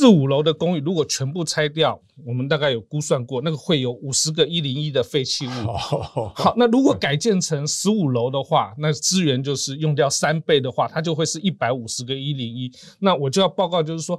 四五楼的公寓如果全部拆掉，我们大概有估算过，那个会有五十个一零一的废弃物。好，那如果改建成十五楼的话，那资源就是用掉三倍的话，它就会是一百五十个一零一。那我就要报告，就是说。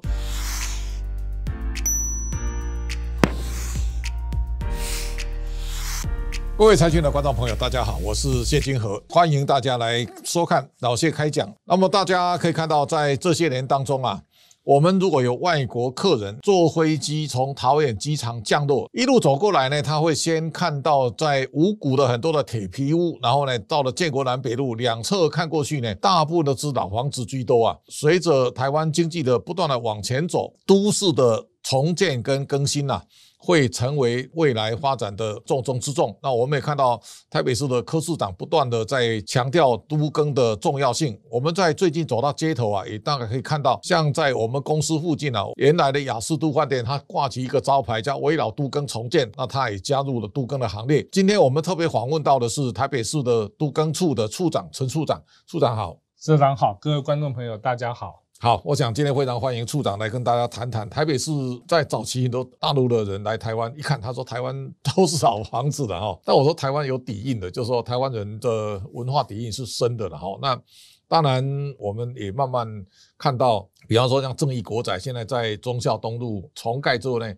各位财经的观众朋友，大家好，我是谢金河，欢迎大家来收看老谢开讲。那么大家可以看到，在这些年当中啊，我们如果有外国客人坐飞机从桃园机场降落，一路走过来呢，他会先看到在五股的很多的铁皮屋，然后呢，到了建国南北路两侧看过去呢，大部分都是老房子居多啊。随着台湾经济的不断的往前走，都市的重建跟更新呐。会成为未来发展的重中之重。那我们也看到台北市的柯市长不断的在强调都更的重要性。我们在最近走到街头啊，也大概可以看到，像在我们公司附近啊，原来的雅士都饭店，它挂起一个招牌叫“围绕都更重建”，那它也加入了都更的行列。今天我们特别访问到的是台北市的都更处的处长陈处长，处长好，社长好，各位观众朋友大家好。好，我想今天非常欢迎处长来跟大家谈谈台北市在早期很多大陆的人来台湾，一看他说台湾都是老房子的哈，但我说台湾有底蕴的，就是说台湾人的文化底蕴是深的了哈。那当然我们也慢慢看到，比方说像正义国仔现在在忠孝东路重盖之后呢，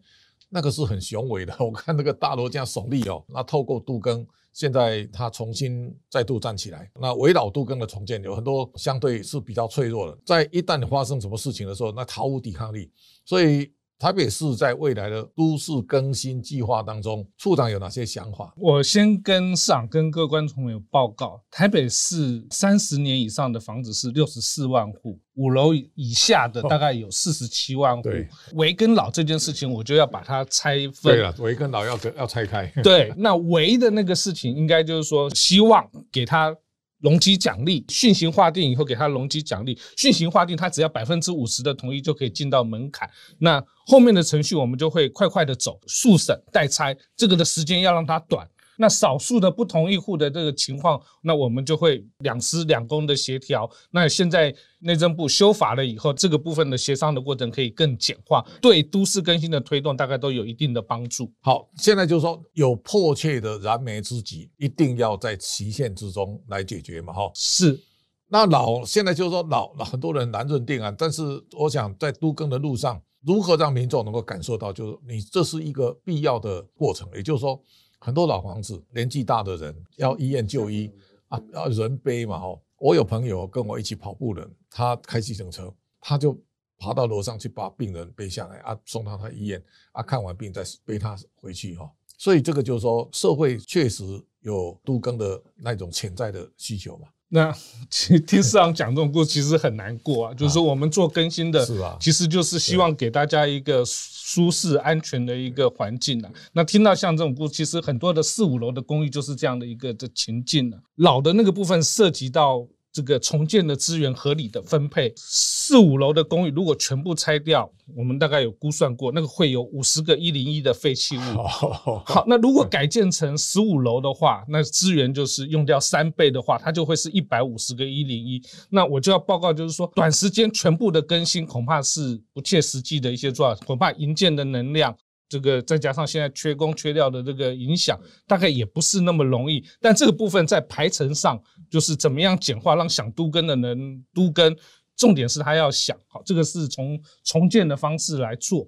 那个是很雄伟的，我看那个大楼这样耸立哦，那透过杜更。现在它重新再度站起来，那围绕杜根的重建有很多相对是比较脆弱的，在一旦发生什么事情的时候，那毫无抵抗力，所以。台北市在未来的都市更新计划当中，处长有哪些想法？我先跟市长、跟各位观众朋友报告，台北市三十年以上的房子是六十四万户，五楼以下的大概有四十七万户。对，围跟老这件事情，我就要把它拆分。对了，围跟老要要拆开。对，那围的那个事情，应该就是说，希望给他。容积奖励，讯行划定以后给他容积奖励，讯行划定他只要百分之五十的同意就可以进到门槛。那后面的程序我们就会快快的走，速审代拆，这个的时间要让它短。那少数的不同意户的这个情况，那我们就会两司两公的协调。那现在内政部修法了以后，这个部分的协商的过程可以更简化，对都市更新的推动大概都有一定的帮助。好，现在就是说有迫切的燃眉之急，一定要在期限之中来解决嘛，哈。是。那老现在就是说老很多人难认定啊，但是我想在都更的路上，如何让民众能够感受到，就是你这是一个必要的过程，也就是说。很多老房子，年纪大的人要医院就医啊，要人背嘛吼。我有朋友跟我一起跑步的，他开计程车，他就爬到楼上去把病人背下来啊，送到他医院啊，看完病再背他回去哈。所以这个就是说，社会确实有都更的那种潜在的需求嘛。那 其听市长讲这种故事，其实很难过啊。就是说，我们做更新的，其实就是希望给大家一个舒适、安全的一个环境啊。那听到像这种故事，其实很多的四五楼的公寓就是这样的一个的情境了。老的那个部分涉及到。这个重建的资源合理的分配，四五楼的公寓如果全部拆掉，我们大概有估算过，那个会有五十个一零一的废弃物。好，那如果改建成十五楼的话，那资源就是用掉三倍的话，它就会是一百五十个一零一。那我就要报告，就是说短时间全部的更新恐怕是不切实际的一些做法，恐怕营建的能量。这个再加上现在缺工缺料的这个影响，大概也不是那么容易。但这个部分在排程上，就是怎么样简化，让想都跟的人都跟。重点是他要想好，这个是从重建的方式来做。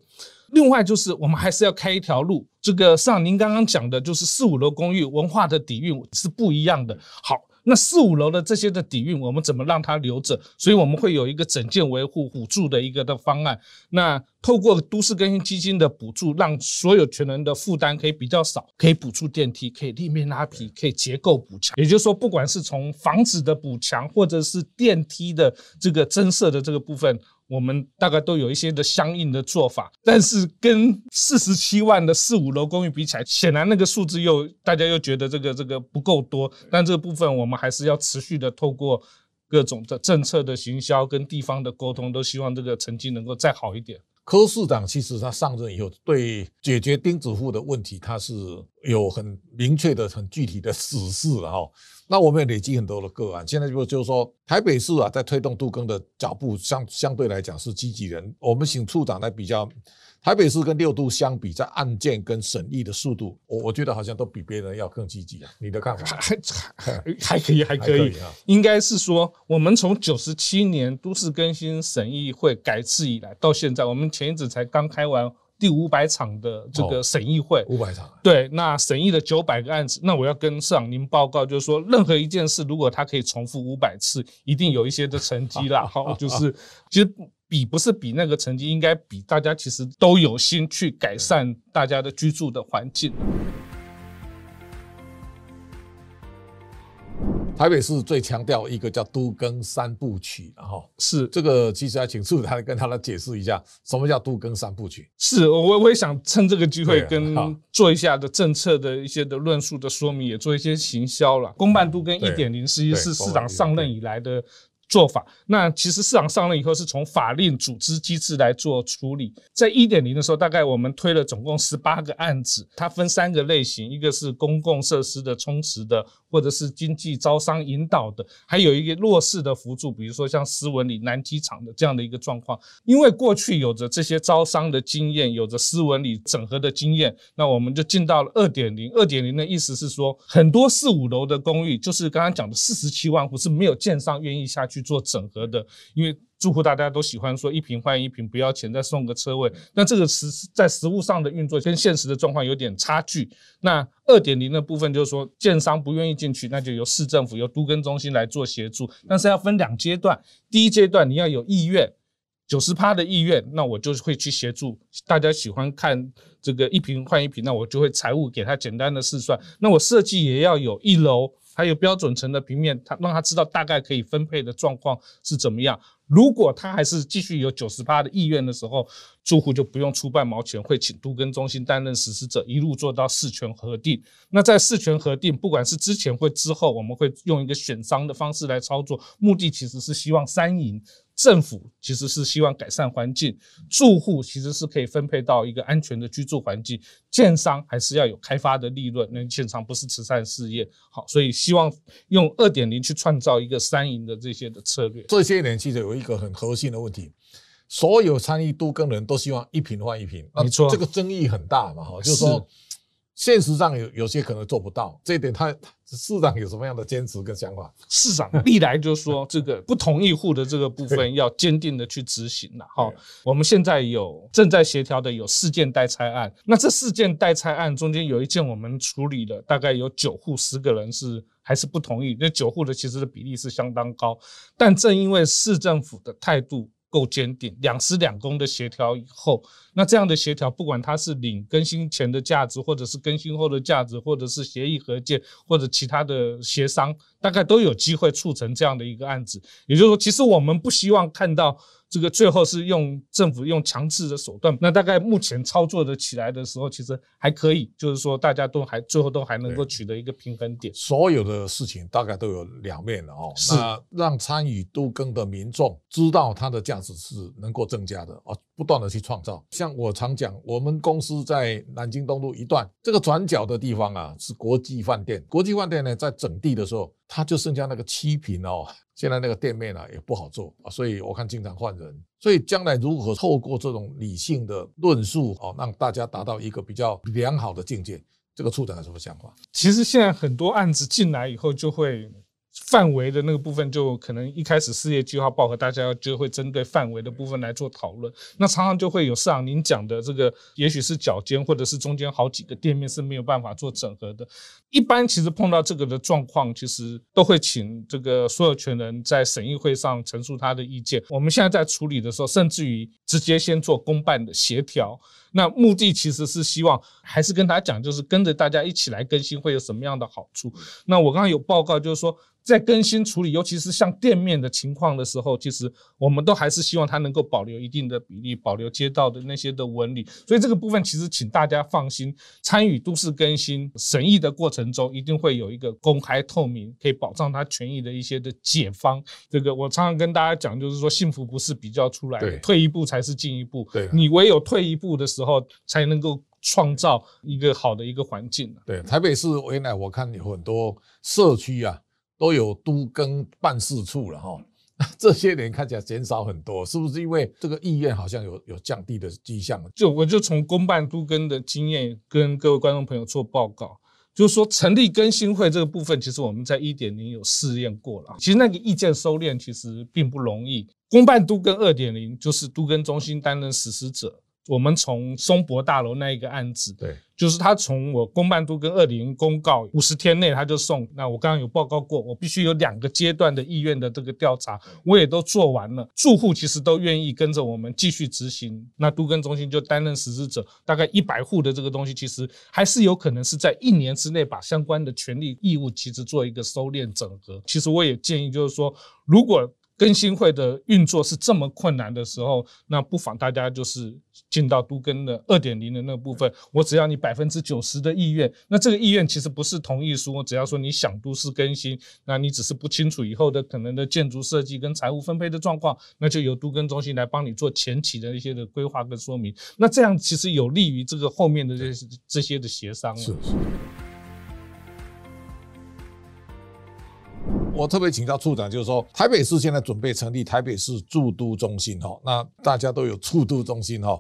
另外就是我们还是要开一条路。这个像您刚刚讲的，就是四五楼公寓文化的底蕴是不一样的。好。那四五楼的这些的底蕴，我们怎么让它留着？所以我们会有一个整件维护辅助的一个的方案。那透过都市更新基金的补助，让所有权人的负担可以比较少，可以补助电梯，可以立面拉皮，可以结构补强。也就是说，不管是从房子的补强，或者是电梯的这个增设的这个部分。我们大概都有一些的相应的做法，但是跟四十七万的四五楼公寓比起来，显然那个数字又大家又觉得这个这个不够多。但这个部分我们还是要持续的透过各种的政策的行销跟地方的沟通，都希望这个成绩能够再好一点。柯市长其实他上任以后，对解决钉子户的问题，他是有很明确的、很具体的指示了哈。那我们也累积很多的个案，现在就就是说，台北市啊，在推动杜更的脚步相相对来讲是积极人。我们请处长来比较，台北市跟六都相比，在案件跟审议的速度，我我觉得好像都比别人要更积极啊。你的看法？还还还可以，还可以啊。应该是说，我们从九十七年都市更新审议会改制以来，到现在，我们前一阵才刚开完。第五百场的这个审议会，五百场，对，那审议了九百个案子，那我要跟市长您报告，就是说，任何一件事，如果它可以重复五百次，一定有一些的成绩啦。好，就是其实比不是比那个成绩，应该比大家其实都有心去改善大家的居住的环境。台北市最强调一个叫都更三部曲，然后是这个，其实要请处长跟他来解释一下，什么叫都更三部曲？是我我也想趁这个机会跟做一下的政策的一些的论述的说明，也做一些行销了。公办都更一点零，实际是市长上任以来的。做法，那其实市场上任以后是从法令组织机制来做处理。在一点零的时候，大概我们推了总共十八个案子，它分三个类型，一个是公共设施的充实的，或者是经济招商引导的，还有一个弱势的辅助，比如说像斯文里南机场的这样的一个状况。因为过去有着这些招商的经验，有着斯文里整合的经验，那我们就进到了二点零。二点零的意思是说，很多四五楼的公寓，就是刚刚讲的四十七万户是没有建商愿意下去。去做整合的，因为住户大家都喜欢说一瓶换一瓶，不要钱再送个车位。那这个实在实物上的运作跟现实的状况有点差距。那二点零的部分就是说，建商不愿意进去，那就由市政府由都跟中心来做协助。但是要分两阶段，第一阶段你要有意愿，九十趴的意愿，那我就会去协助。大家喜欢看这个一瓶换一瓶，那我就会财务给他简单的试算。那我设计也要有一楼。还有标准层的平面，他让他知道大概可以分配的状况是怎么样。如果他还是继续有九十八的意愿的时候，住户就不用出半毛钱，会请都跟中心担任实施者，一路做到事权核定。那在事权核定，不管是之前或之后，我们会用一个选商的方式来操作，目的其实是希望三赢。政府其实是希望改善环境，住户其实是可以分配到一个安全的居住环境，建商还是要有开发的利润，那建商不是慈善事业。好，所以希望用二点零去创造一个三赢的这些的策略。这些年其实有一个很核心的问题，所有参与都更人都希望一平换一平，没错，这个争议很大嘛，哈，就是说。现实上有有些可能做不到，这一点他市长有什么样的坚持跟想法？市长历来就说这个不同意户的这个部分要坚定的去执行了。哈，我们现在有正在协调的有四件代拆案，那这四件代拆案中间有一件我们处理了，大概有九户十个人是还是不同意，那九户的其实的比例是相当高，但正因为市政府的态度。够坚定，两司两公的协调以后，那这样的协调，不管它是领更新前的价值，或者是更新后的价值，或者是协议和解，或者其他的协商，大概都有机会促成这样的一个案子。也就是说，其实我们不希望看到。这个最后是用政府用强制的手段，那大概目前操作的起来的时候，其实还可以，就是说大家都还最后都还能够取得一个平衡点。所有的事情大概都有两面的哦，是让参与都更的民众知道它的价值是能够增加的哦，不断的去创造。像我常讲，我们公司在南京东路一段这个转角的地方啊，是国际饭店。国际饭店呢，在整地的时候，它就剩下那个七平哦。现在那个店面啊也不好做啊，所以我看经常换人。所以将来如何透过这种理性的论述哦，让大家达到一个比较良好的境界，这个处长有什么想法？其实现在很多案子进来以后就会。范围的那个部分，就可能一开始事业计划报和大家就会针对范围的部分来做讨论。那常常就会有市长您讲的这个，也许是脚尖或者是中间好几个店面是没有办法做整合的。一般其实碰到这个的状况，其实都会请这个所有权人在审议会上陈述他的意见。我们现在在处理的时候，甚至于直接先做公办的协调。那目的其实是希望还是跟他讲，就是跟着大家一起来更新会有什么样的好处。那我刚刚有报告，就是说。在更新处理，尤其是像店面的情况的时候，其实我们都还是希望它能够保留一定的比例，保留街道的那些的纹理。所以这个部分其实请大家放心，参与都市更新审议的过程中，一定会有一个公开透明，可以保障他权益的一些的解方。这个我常常跟大家讲，就是说幸福不是比较出来的，退一步才是进一步。对，你唯有退一步的时候，才能够。创造一个好的一个环境啊。对，台北市原来我看有很多社区啊，都有都更办事处了哈。这些年看起来减少很多，是不是因为这个意愿好像有有降低的迹象？就我就从公办都更的经验跟各位观众朋友做报告，就是说成立更新会这个部分，其实我们在一点零有试验过了。其实那个意见收敛其实并不容易。公办都跟二点零就是都跟中心担任实施者。我们从松柏大楼那一个案子，对，就是他从我公办都跟二零公告五十天内他就送。那我刚刚有报告过，我必须有两个阶段的意愿的这个调查，我也都做完了，住户其实都愿意跟着我们继续执行。那都跟中心就担任实施者，大概一百户的这个东西，其实还是有可能是在一年之内把相关的权利义务其实做一个收敛整合。其实我也建议，就是说如果更新会的运作是这么困难的时候，那不妨大家就是进到都更的二点零的那部分。我只要你百分之九十的意愿，那这个意愿其实不是同意书，只要说你想都市更新，那你只是不清楚以后的可能的建筑设计跟财务分配的状况，那就由都更中心来帮你做前期的一些的规划跟说明。那这样其实有利于这个后面的这些这些的协商。是是。我特别请教处长，就是说台北市现在准备成立台北市驻都中心哈，那大家都有驻都中心哈，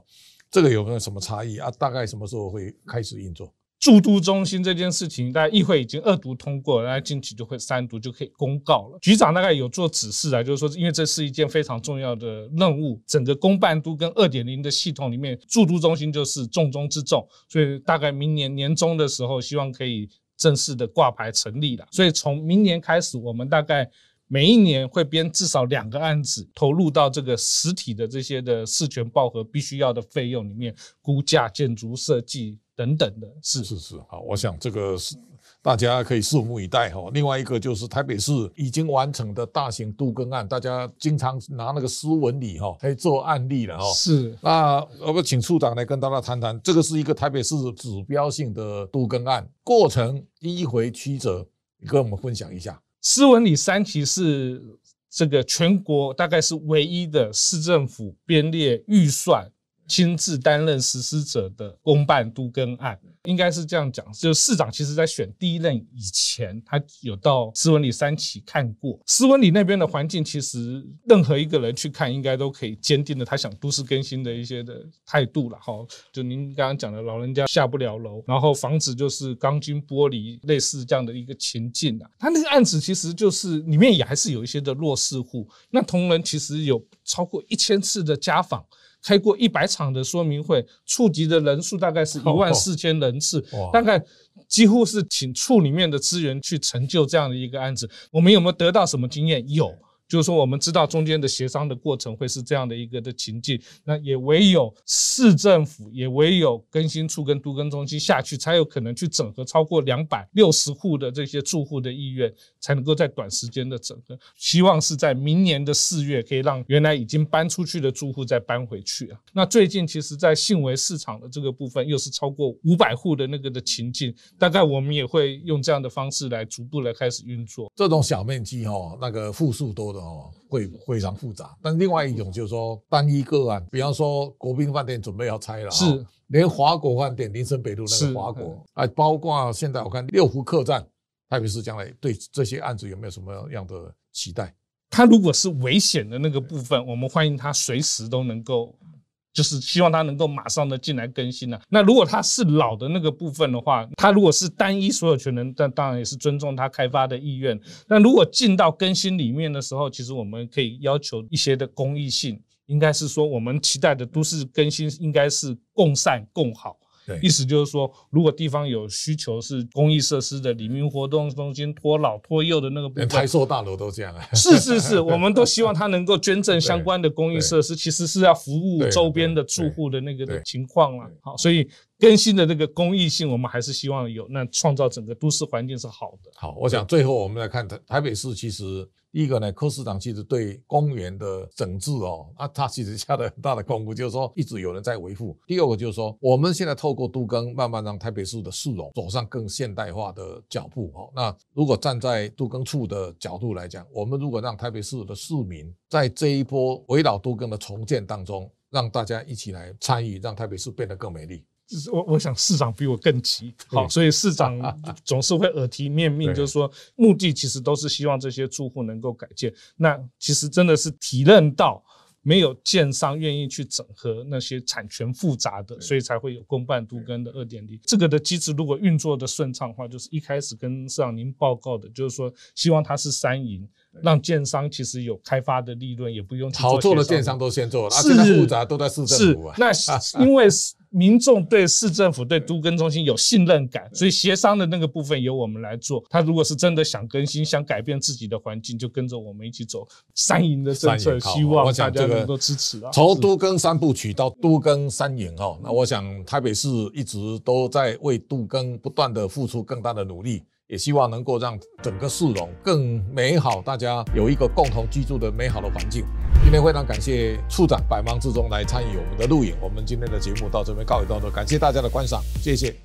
这个有没有什么差异啊？大概什么时候会开始运作？驻都中心这件事情，大家议会已经二读通过，那近期就会三读就可以公告了。局长大概有做指示啊，就是说，因为这是一件非常重要的任务，整个公办都跟二点零的系统里面，驻都中心就是重中之重，所以大概明年年中的时候，希望可以。正式的挂牌成立了，所以从明年开始，我们大概每一年会编至少两个案子投入到这个实体的这些的事权报核必须要的费用里面，估价、建筑设计等等的。是是是，好，我想这个是。大家可以拭目以待哈。另外一个就是台北市已经完成的大型都更案，大家经常拿那个斯文里哈来做案例了哈。是，那我们请处长来跟大家谈谈，这个是一个台北市指标性的都更案过程迂回曲折，你跟我们分享一下。斯文里三期是这个全国大概是唯一的市政府编列预算。亲自担任实施者的公办都更案，应该是这样讲，就是市长其实在选第一任以前，他有到斯文里三期看过。斯文里那边的环境，其实任何一个人去看，应该都可以坚定的他想都市更新的一些的态度了。哈，就您刚刚讲的，老人家下不了楼，然后房子就是钢筋玻璃，类似这样的一个情境啊。他那个案子其实就是里面也还是有一些的弱势户，那同仁其实有超过一千次的家访。开过一百场的说明会，触及的人数大概是 一万四千人次，大概几乎是请处里面的资源去成就这样的一个案子。我们有没有得到什么经验？有。就是说，我们知道中间的协商的过程会是这样的一个的情境，那也唯有市政府，也唯有更新处跟都更中心下去，才有可能去整合超过两百六十户的这些住户的意愿，才能够在短时间的整合。希望是在明年的四月，可以让原来已经搬出去的住户再搬回去啊。那最近其实，在信维市场的这个部分，又是超过五百户的那个的情境，大概我们也会用这样的方式来逐步来开始运作。这种小面积哈，那个户数多。哦，会非常复杂。但另外一种就是说，单一个案，比方说国宾饭店准备要拆了，是连华国饭店、林森北路那个华国，啊，包括现在我看六福客栈，特别是将来对这些案子有没有什么样的期待？他如果是危险的那个部分，我们欢迎他随时都能够。就是希望他能够马上的进来更新了。那如果他是老的那个部分的话，他如果是单一所有权人，但当然也是尊重他开发的意愿。那如果进到更新里面的时候，其实我们可以要求一些的公益性，应该是说我们期待的都市更新应该是共善共好。意思就是说，如果地方有需求是公益设施的、里面活动中心、托老托幼的那个部分，台塑大楼都这样啊。是是是，我们都希望他能够捐赠相关的公益设施，其实是要服务周边的住户的那个的情况了。好，所以。更新的这个公益性，我们还是希望有，那创造整个都市环境是好的。好，我想最后我们来看台台北市，其实第一个呢，柯市长其实对公园的整治哦，啊，他其实下了很大的功夫，就是说一直有人在维护。第二个就是说，我们现在透过都更，慢慢让台北市的市容走上更现代化的脚步哦。那如果站在都更处的角度来讲，我们如果让台北市的市民在这一波围绕都更的重建当中，让大家一起来参与，让台北市变得更美丽。我我想市长比我更急，好，所以市长 总是会耳提面命，就是说目的其实都是希望这些住户能够改建。那其实真的是体认到没有建商愿意去整合那些产权复杂的，所以才会有公办都跟的二点零。这个的机制如果运作的顺畅的话，就是一开始跟市长您报告的，就是说希望它是三赢。让建商其实有开发的利润，也不用去好做的建商都先做了，啊，是现在复杂都在市是政府啊。那因为民众对市政府、对都更中心有信任感，所以协商的那个部分由我们来做。他如果是真的想更新、想改变自己的环境，就跟着我们一起走三赢的政策，希望我想这个大家能够支持啊。从是都更三部曲到都更三赢哦，那我想台北市一直都在为都更不断的付出更大的努力，也希望能够让整个市容更美好，大家有一个共同居住的美好的环境。今天非常感谢处长百忙之中来参与我们的录影，我们今天的节目到这边告一段落，感谢大家的观赏，谢谢。